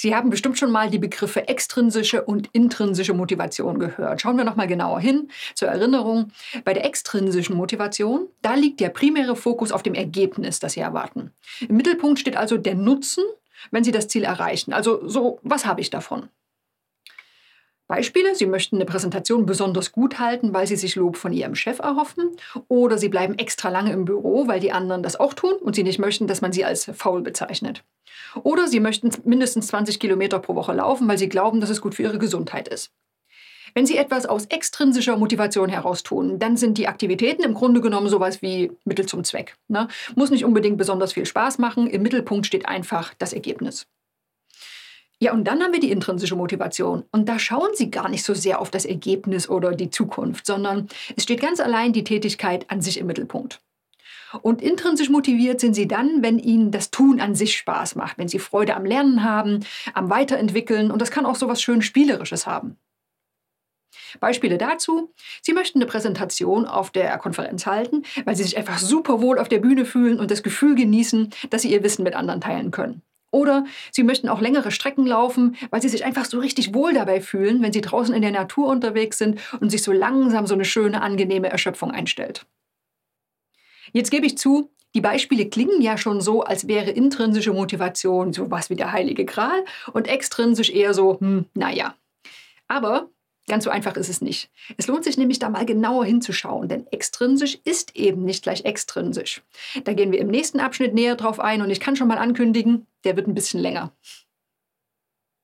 Sie haben bestimmt schon mal die Begriffe extrinsische und intrinsische Motivation gehört. Schauen wir noch mal genauer hin. Zur Erinnerung, bei der extrinsischen Motivation, da liegt der primäre Fokus auf dem Ergebnis, das Sie erwarten. Im Mittelpunkt steht also der Nutzen, wenn Sie das Ziel erreichen. Also so, was habe ich davon? Beispiele, Sie möchten eine Präsentation besonders gut halten, weil Sie sich Lob von Ihrem Chef erhoffen. Oder Sie bleiben extra lange im Büro, weil die anderen das auch tun und Sie nicht möchten, dass man Sie als faul bezeichnet. Oder Sie möchten mindestens 20 Kilometer pro Woche laufen, weil Sie glauben, dass es gut für Ihre Gesundheit ist. Wenn Sie etwas aus extrinsischer Motivation heraus tun, dann sind die Aktivitäten im Grunde genommen sowas wie Mittel zum Zweck. Ne? Muss nicht unbedingt besonders viel Spaß machen, im Mittelpunkt steht einfach das Ergebnis. Ja, und dann haben wir die intrinsische Motivation. Und da schauen Sie gar nicht so sehr auf das Ergebnis oder die Zukunft, sondern es steht ganz allein die Tätigkeit an sich im Mittelpunkt. Und intrinsisch motiviert sind Sie dann, wenn Ihnen das Tun an sich Spaß macht, wenn Sie Freude am Lernen haben, am Weiterentwickeln und das kann auch so was schön Spielerisches haben. Beispiele dazu. Sie möchten eine Präsentation auf der Konferenz halten, weil Sie sich einfach super wohl auf der Bühne fühlen und das Gefühl genießen, dass Sie Ihr Wissen mit anderen teilen können. Oder Sie möchten auch längere Strecken laufen, weil Sie sich einfach so richtig wohl dabei fühlen, wenn Sie draußen in der Natur unterwegs sind und sich so langsam so eine schöne, angenehme Erschöpfung einstellt. Jetzt gebe ich zu, die Beispiele klingen ja schon so, als wäre intrinsische Motivation sowas wie der heilige Gral und extrinsisch eher so, hm, naja. Aber Ganz so einfach ist es nicht. Es lohnt sich nämlich da mal genauer hinzuschauen, denn extrinsisch ist eben nicht gleich extrinsisch. Da gehen wir im nächsten Abschnitt näher drauf ein und ich kann schon mal ankündigen, der wird ein bisschen länger.